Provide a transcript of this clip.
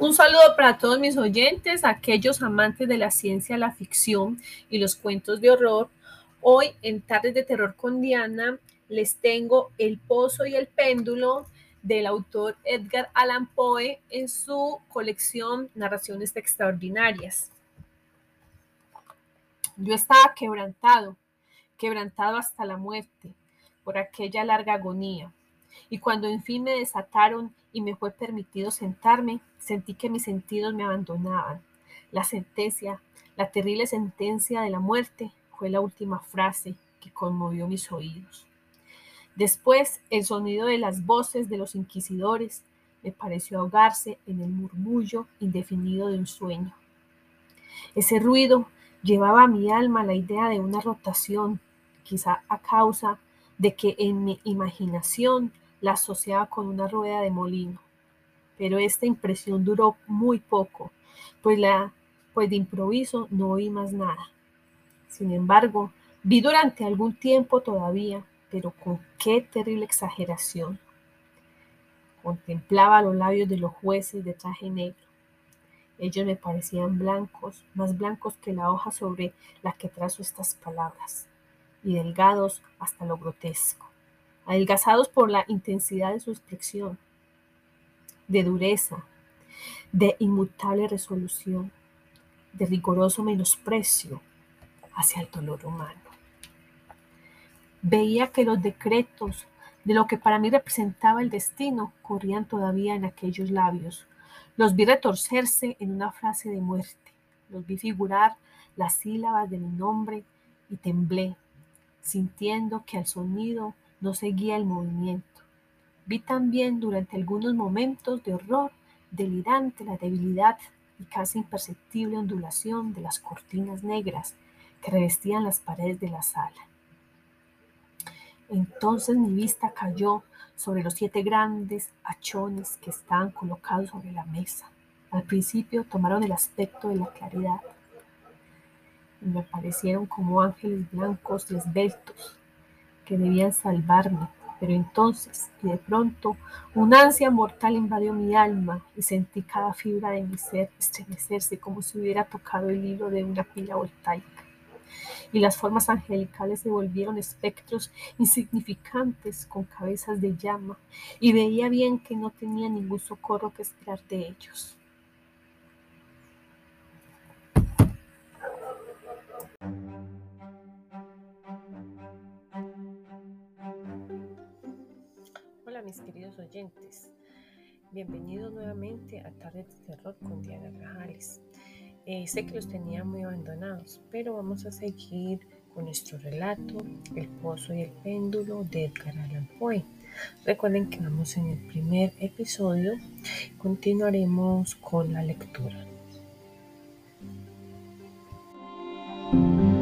Un saludo para todos mis oyentes, aquellos amantes de la ciencia, la ficción y los cuentos de horror. Hoy en Tardes de Terror con Diana les tengo El Pozo y el Péndulo del autor Edgar Allan Poe en su colección Narraciones Extraordinarias. Yo estaba quebrantado, quebrantado hasta la muerte por aquella larga agonía. Y cuando en fin me desataron y me fue permitido sentarme, sentí que mis sentidos me abandonaban. La sentencia, la terrible sentencia de la muerte fue la última frase que conmovió mis oídos. Después, el sonido de las voces de los inquisidores me pareció ahogarse en el murmullo indefinido de un sueño. Ese ruido llevaba a mi alma la idea de una rotación, quizá a causa de que en mi imaginación la asociaba con una rueda de molino. Pero esta impresión duró muy poco, pues, la, pues de improviso no oí más nada. Sin embargo, vi durante algún tiempo todavía, pero con qué terrible exageración. Contemplaba los labios de los jueces de traje negro. Ellos me parecían blancos, más blancos que la hoja sobre la que trazo estas palabras, y delgados hasta lo grotesco adelgazados por la intensidad de su expresión, de dureza, de inmutable resolución, de rigoroso menosprecio hacia el dolor humano. Veía que los decretos de lo que para mí representaba el destino corrían todavía en aquellos labios. Los vi retorcerse en una frase de muerte. Los vi figurar las sílabas de mi nombre y temblé, sintiendo que al sonido no seguía el movimiento. Vi también durante algunos momentos de horror delirante la debilidad y casi imperceptible ondulación de las cortinas negras que revestían las paredes de la sala. Entonces mi vista cayó sobre los siete grandes hachones que estaban colocados sobre la mesa. Al principio tomaron el aspecto de la claridad y me parecieron como ángeles blancos y esbeltos que debían salvarme. Pero entonces, y de pronto, una ansia mortal invadió mi alma y sentí cada fibra de mi ser estremecerse como si hubiera tocado el hilo de una pila voltaica. Y las formas angelicales se volvieron espectros insignificantes con cabezas de llama, y veía bien que no tenía ningún socorro que esperar de ellos. Mis queridos oyentes. Bienvenidos nuevamente a Tarde de Terror con Diana Grajales. Eh, sé que los tenía muy abandonados, pero vamos a seguir con nuestro relato, El Pozo y el Péndulo de Edgar Allan Poe. Recuerden que vamos en el primer episodio, continuaremos con la lectura. Thank you.